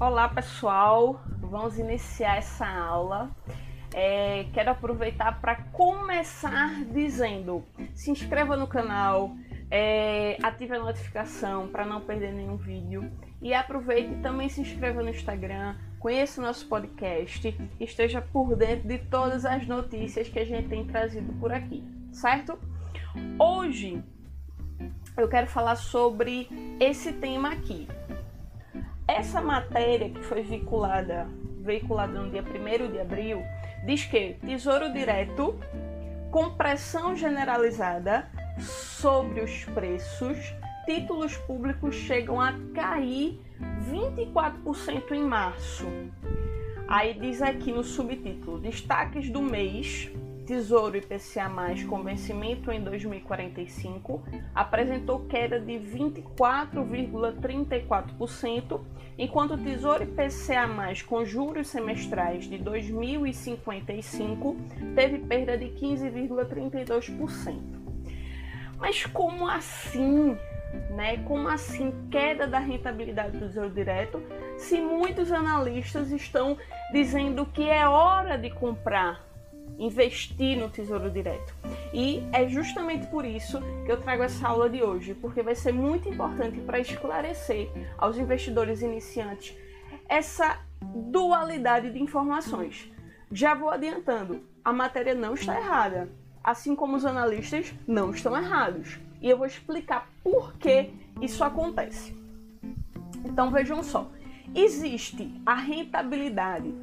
Olá pessoal, vamos iniciar essa aula. É, quero aproveitar para começar dizendo: se inscreva no canal, é, ative a notificação para não perder nenhum vídeo e aproveite e também se inscreva no Instagram, conheça o nosso podcast esteja por dentro de todas as notícias que a gente tem trazido por aqui, certo? Hoje eu quero falar sobre esse tema aqui, essa matéria que foi veiculada, veiculada no dia 1 de abril diz que Tesouro Direto, com pressão generalizada sobre os preços, títulos públicos chegam a cair 24% em março. Aí diz aqui no subtítulo: Destaques do mês Tesouro IPCA+, com vencimento em 2045, apresentou queda de 24,34%, enquanto o Tesouro IPCA+, com juros semestrais de 2055, teve perda de 15,32%. Mas como assim? Né? Como assim queda da rentabilidade do Tesouro Direto, se muitos analistas estão dizendo que é hora de comprar investir no Tesouro Direto. E é justamente por isso que eu trago essa aula de hoje, porque vai ser muito importante para esclarecer aos investidores iniciantes essa dualidade de informações. Já vou adiantando, a matéria não está errada, assim como os analistas não estão errados. E eu vou explicar por que isso acontece. Então vejam só, existe a rentabilidade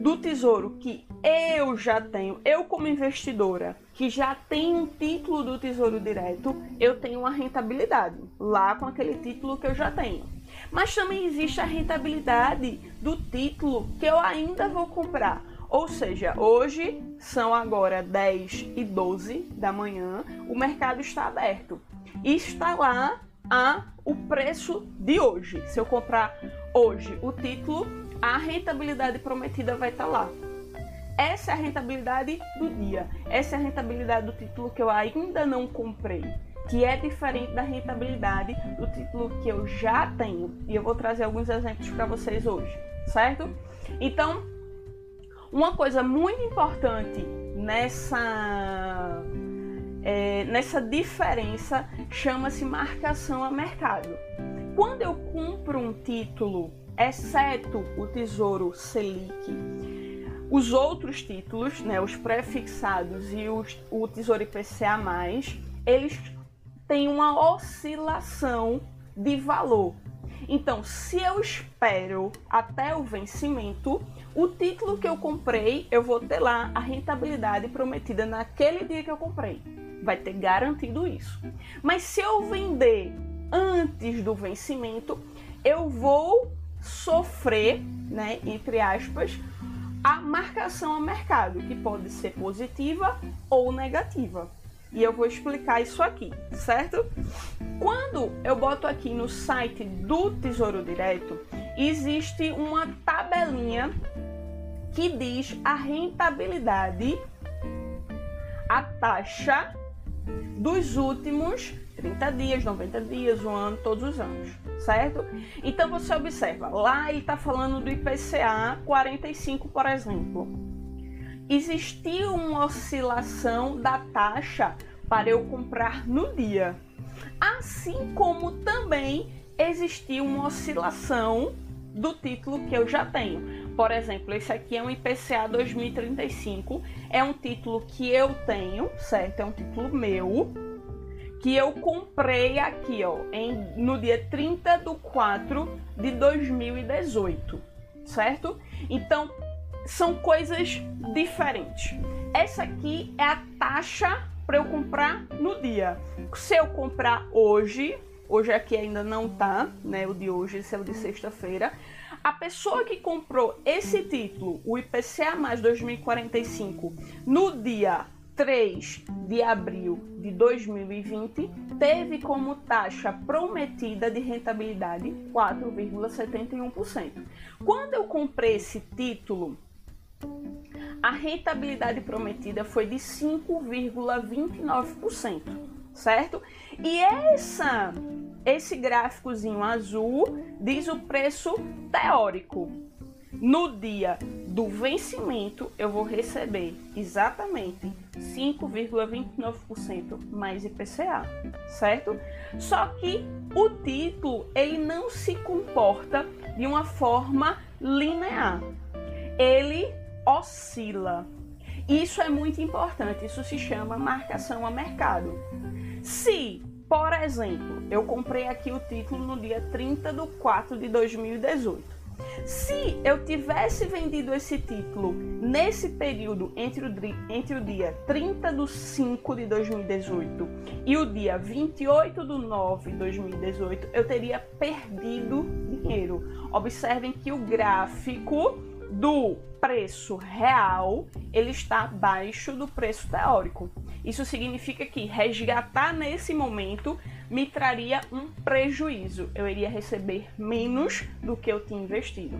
do tesouro que eu já tenho, eu como investidora, que já tenho um título do Tesouro Direto, eu tenho uma rentabilidade lá com aquele título que eu já tenho. Mas também existe a rentabilidade do título que eu ainda vou comprar. Ou seja, hoje são agora 10 e 12 da manhã, o mercado está aberto. E está lá a o preço de hoje. Se eu comprar hoje o título, a rentabilidade prometida vai estar lá. Essa é a rentabilidade do dia. Essa é a rentabilidade do título que eu ainda não comprei, que é diferente da rentabilidade do título que eu já tenho. E eu vou trazer alguns exemplos para vocês hoje, certo? Então, uma coisa muito importante nessa é, nessa diferença chama-se marcação a mercado. Quando eu compro um título, exceto o Tesouro Selic, os outros títulos, né, os prefixados e os, o Tesouro IPCA+, eles têm uma oscilação de valor. Então, se eu espero até o vencimento, o título que eu comprei, eu vou ter lá a rentabilidade prometida naquele dia que eu comprei vai ter garantido isso. Mas se eu vender antes do vencimento, eu vou sofrer, né, entre aspas, a marcação a mercado, que pode ser positiva ou negativa. E eu vou explicar isso aqui, certo? Quando eu boto aqui no site do Tesouro Direto, existe uma tabelinha que diz a rentabilidade, a taxa dos últimos 30 dias, 90 dias, um ano, todos os anos, certo? Então você observa, lá ele está falando do IPCA 45, por exemplo. Existiu uma oscilação da taxa para eu comprar no dia, assim como também existiu uma oscilação do título que eu já tenho. Por exemplo, esse aqui é um IPCA 2035, é um título que eu tenho, certo? É um título meu, que eu comprei aqui, ó, em, no dia 30 de 4 de 2018, certo? Então, são coisas diferentes. Essa aqui é a taxa para eu comprar no dia. Se eu comprar hoje, Hoje aqui ainda não tá, né? O de hoje, esse é o de sexta-feira. A pessoa que comprou esse título, o IPCA mais 2045, no dia 3 de abril de 2020, teve como taxa prometida de rentabilidade 4,71%. Quando eu comprei esse título, a rentabilidade prometida foi de 5,29%, certo? E essa esse gráficozinho azul diz o preço teórico. No dia do vencimento, eu vou receber exatamente 5,29% mais IPCA, certo? Só que o título ele não se comporta de uma forma linear. Ele oscila. Isso é muito importante, isso se chama marcação a mercado. Se, por exemplo, eu comprei aqui o título no dia 30 de 4 de 2018 se eu tivesse vendido esse título nesse período entre o, entre o dia 30 de 5 de 2018 e o dia 28 de 9 de 2018, eu teria perdido dinheiro. Observem que o gráfico do preço real ele está abaixo do preço teórico. Isso significa que resgatar nesse momento me traria um prejuízo. Eu iria receber menos do que eu tinha investido.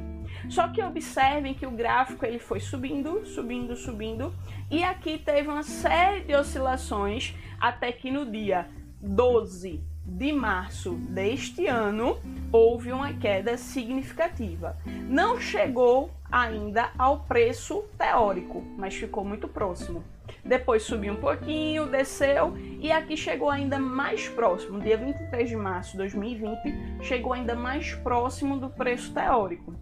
Só que observem que o gráfico ele foi subindo, subindo, subindo e aqui teve uma série de oscilações até que no dia 12 de março deste ano houve uma queda significativa. Não chegou ainda ao preço teórico, mas ficou muito próximo. Depois subiu um pouquinho, desceu e aqui chegou ainda mais próximo. Dia 23 de março de 2020, chegou ainda mais próximo do preço teórico.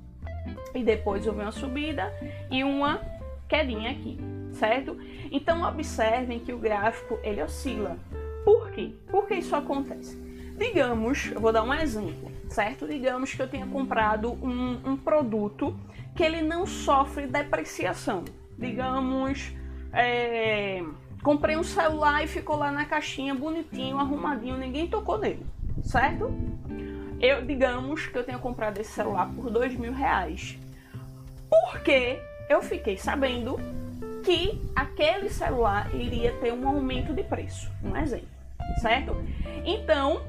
E depois houve uma subida e uma quedinha aqui, certo? Então observem que o gráfico ele oscila. Por quê? Por que isso acontece? Digamos, eu vou dar um exemplo, certo? Digamos que eu tenha comprado um, um produto que ele não sofre depreciação. Digamos, é, comprei um celular e ficou lá na caixinha bonitinho, arrumadinho, ninguém tocou nele, certo? Eu, digamos que eu tenha comprado esse celular por dois mil reais. Porque eu fiquei sabendo que aquele celular iria ter um aumento de preço, um exemplo, certo? Então,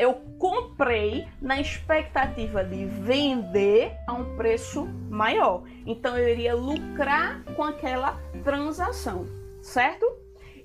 eu comprei na expectativa de vender a um preço maior. Então eu iria lucrar com aquela transação, certo?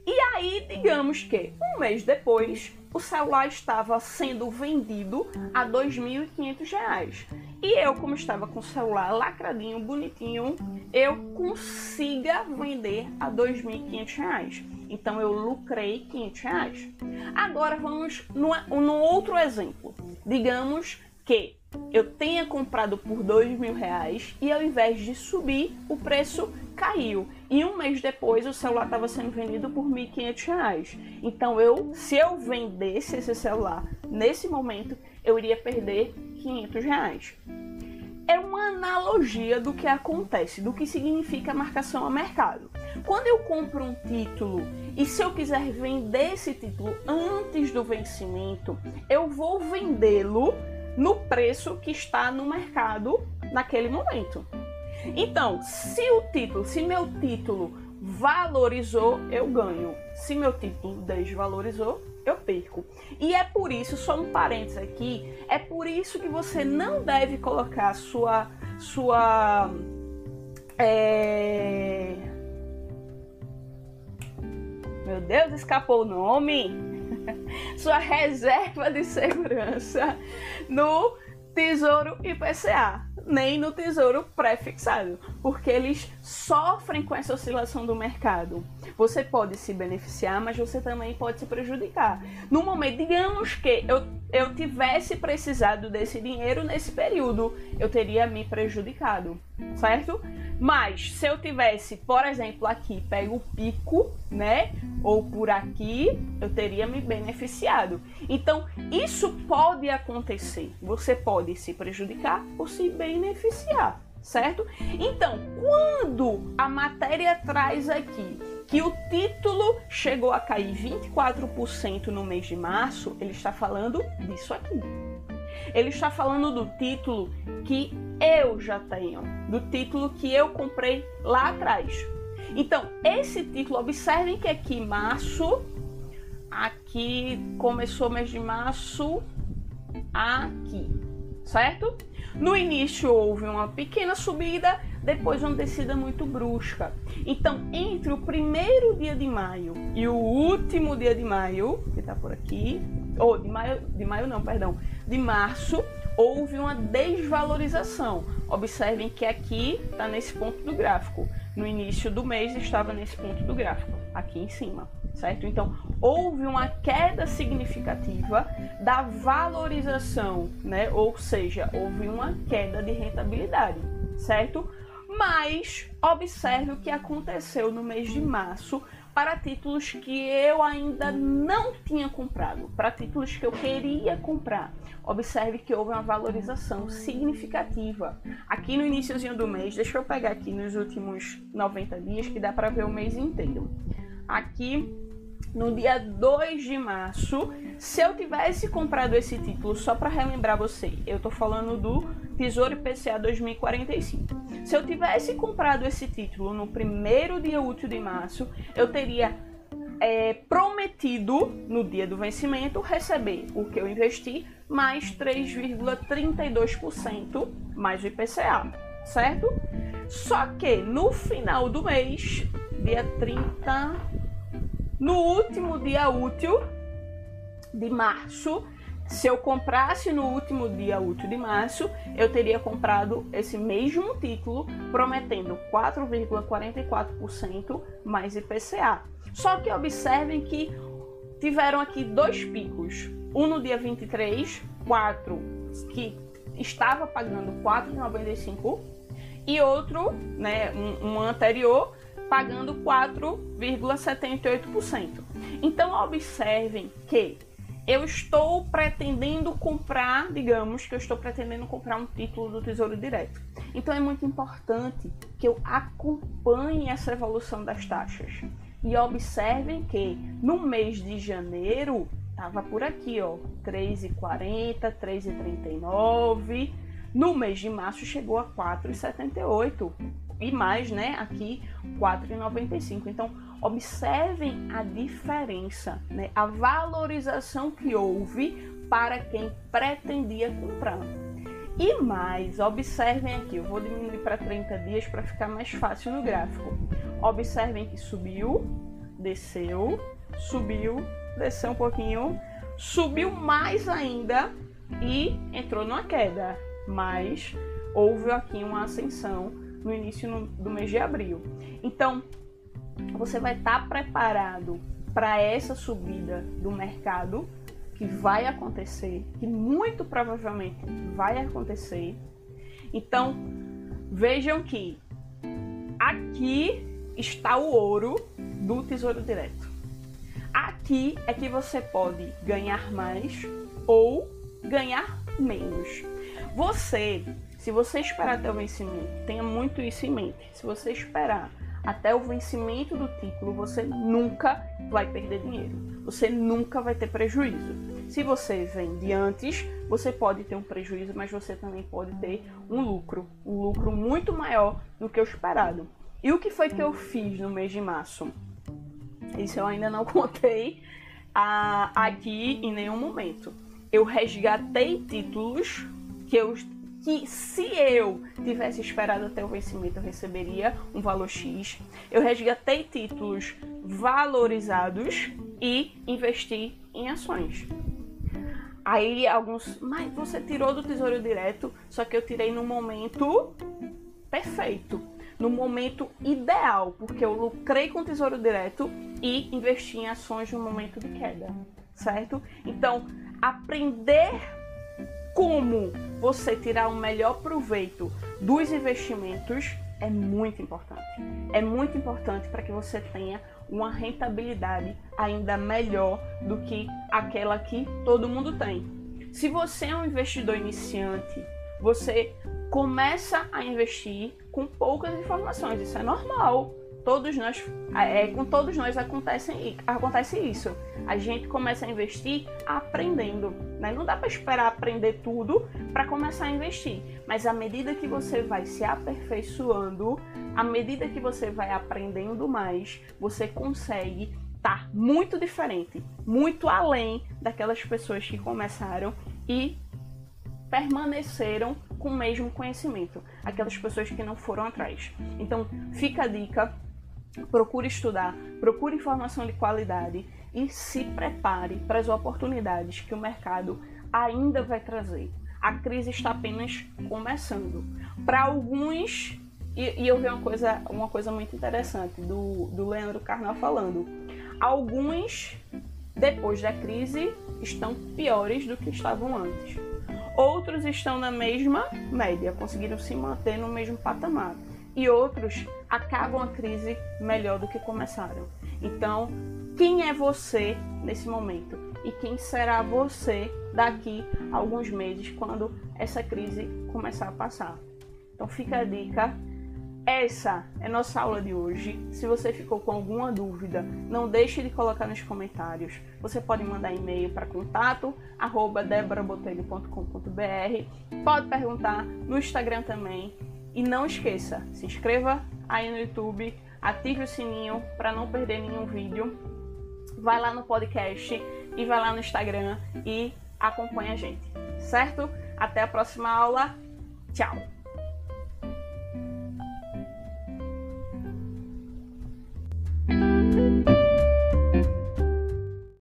E aí, digamos que um mês depois, o celular estava sendo vendido a R$ 2.500. E eu, como estava com o celular lacradinho, bonitinho, eu consiga vender a R$ 2.500. Então eu lucrei 500 reais. Agora vamos no, outro exemplo. Digamos que eu tenha comprado por mil reais e ao invés de subir, o preço caiu. E um mês depois o celular estava sendo vendido por 1.500 reais. Então eu, se eu vendesse esse celular nesse momento, eu iria perder 500 reais é uma analogia do que acontece, do que significa marcação a mercado. Quando eu compro um título e se eu quiser vender esse título antes do vencimento, eu vou vendê-lo no preço que está no mercado naquele momento. Então, se o título, se meu título valorizou, eu ganho. Se meu título desvalorizou, eu perco. E é por isso, só um parênteses aqui, é por isso que você não deve colocar sua sua é... Meu Deus, escapou o nome. sua reserva de segurança no Tesouro IPCA nem no tesouro pré-fixado, porque eles sofrem com essa oscilação do mercado. Você pode se beneficiar, mas você também pode se prejudicar. No momento, digamos que eu, eu tivesse precisado desse dinheiro nesse período, eu teria me prejudicado, certo? Mas se eu tivesse, por exemplo, aqui, pego o pico, né? Ou por aqui, eu teria me beneficiado. Então, isso pode acontecer. Você pode se prejudicar ou se beneficiar, certo? Então, quando a matéria traz aqui que o título chegou a cair 24% no mês de março, ele está falando disso aqui. Ele está falando do título que eu já tenho, do título que eu comprei lá atrás. Então, esse título, observem que aqui março, aqui começou o mês de março, aqui, certo? No início houve uma pequena subida, depois uma descida muito brusca. Então, entre o primeiro dia de maio e o último dia de maio, que está por aqui, ou de maio, de maio não, perdão, de março, houve uma desvalorização. Observem que aqui está nesse ponto do gráfico. No início do mês estava nesse ponto do gráfico, aqui em cima, certo? Então, houve uma queda significativa da valorização, né? Ou seja, houve uma queda de rentabilidade, certo? Mas observe o que aconteceu no mês de março para títulos que eu ainda não tinha comprado, para títulos que eu queria comprar. Observe que houve uma valorização significativa. Aqui no iníciozinho do mês, deixa eu pegar aqui nos últimos 90 dias que dá para ver o mês inteiro. Aqui no dia 2 de março, se eu tivesse comprado esse título, só para relembrar você, eu estou falando do Tesouro IPCA 2045. Se eu tivesse comprado esse título no primeiro dia útil de março, eu teria é, prometido no dia do vencimento receber o que eu investi mais 3,32% mais o IPCA, certo? Só que no final do mês, dia 30, no último dia útil de março, se eu comprasse no último dia útil de março, eu teria comprado esse mesmo título, prometendo 4,44% mais IPCA. Só que observem que tiveram aqui dois picos. Um no dia 23, 4, que estava pagando 4,95 e outro, né, um, um anterior, pagando 4,78%. Então observem que eu estou pretendendo comprar, digamos que eu estou pretendendo comprar um título do Tesouro Direto. Então é muito importante que eu acompanhe essa evolução das taxas. E observem que no mês de janeiro estava por aqui, ó, 3,40, 3,39. No mês de março chegou a 4,78 e mais, né? Aqui 4,95. Então, observem a diferença, né? A valorização que houve para quem pretendia comprar. E mais, observem aqui, eu vou diminuir para 30 dias para ficar mais fácil no gráfico. Observem que subiu, desceu, subiu, desceu um pouquinho, subiu mais ainda e entrou numa queda. Mas houve aqui uma ascensão no início do mês de abril. Então, você vai estar tá preparado para essa subida do mercado que vai acontecer, que muito provavelmente vai acontecer. Então, vejam que aqui está o ouro do Tesouro Direto. Aqui é que você pode ganhar mais ou ganhar menos. Você se você esperar até o vencimento, tenha muito isso em mente. Se você esperar até o vencimento do título, você nunca vai perder dinheiro. Você nunca vai ter prejuízo. Se você vende antes, você pode ter um prejuízo, mas você também pode ter um lucro, um lucro muito maior do que o esperado. E o que foi que eu fiz no mês de março? Isso eu ainda não contei aqui em nenhum momento. Eu resgatei títulos que eu que se eu tivesse esperado até o vencimento eu receberia um valor X. Eu resgatei títulos valorizados e investi em ações. Aí alguns, mas você tirou do Tesouro Direto, só que eu tirei no momento perfeito, no momento ideal, porque eu lucrei com o Tesouro Direto e investi em ações no momento de queda, certo? Então, aprender como você tirar o melhor proveito dos investimentos é muito importante. É muito importante para que você tenha uma rentabilidade ainda melhor do que aquela que todo mundo tem. Se você é um investidor iniciante, você começa a investir com poucas informações, isso é normal todos nós, é, com todos nós acontece, acontece isso. A gente começa a investir aprendendo. Né? Não dá para esperar aprender tudo para começar a investir. Mas à medida que você vai se aperfeiçoando, à medida que você vai aprendendo mais, você consegue estar tá muito diferente, muito além daquelas pessoas que começaram e permaneceram com o mesmo conhecimento, aquelas pessoas que não foram atrás. Então, fica a dica, procure estudar, procure informação de qualidade e se prepare para as oportunidades que o mercado ainda vai trazer. A crise está apenas começando. Para alguns, e, e, eu vi uma coisa, uma coisa muito interessante do, do Leandro Carnal falando. Alguns, depois da crise, estão piores do que estavam antes. Outros estão na mesma média, conseguiram se manter no mesmo patamar. E outros acabam a crise melhor do que começaram. Então, quem é você nesse momento? E quem será você daqui a alguns meses, quando essa crise começar a passar? Então, fica a dica essa é nossa aula de hoje. Se você ficou com alguma dúvida, não deixe de colocar nos comentários. Você pode mandar e-mail para contato@deborabotelho.com.br. Pode perguntar no Instagram também. E não esqueça, se inscreva aí no YouTube, ative o sininho para não perder nenhum vídeo. Vai lá no podcast e vai lá no Instagram e acompanha a gente, certo? Até a próxima aula. Tchau.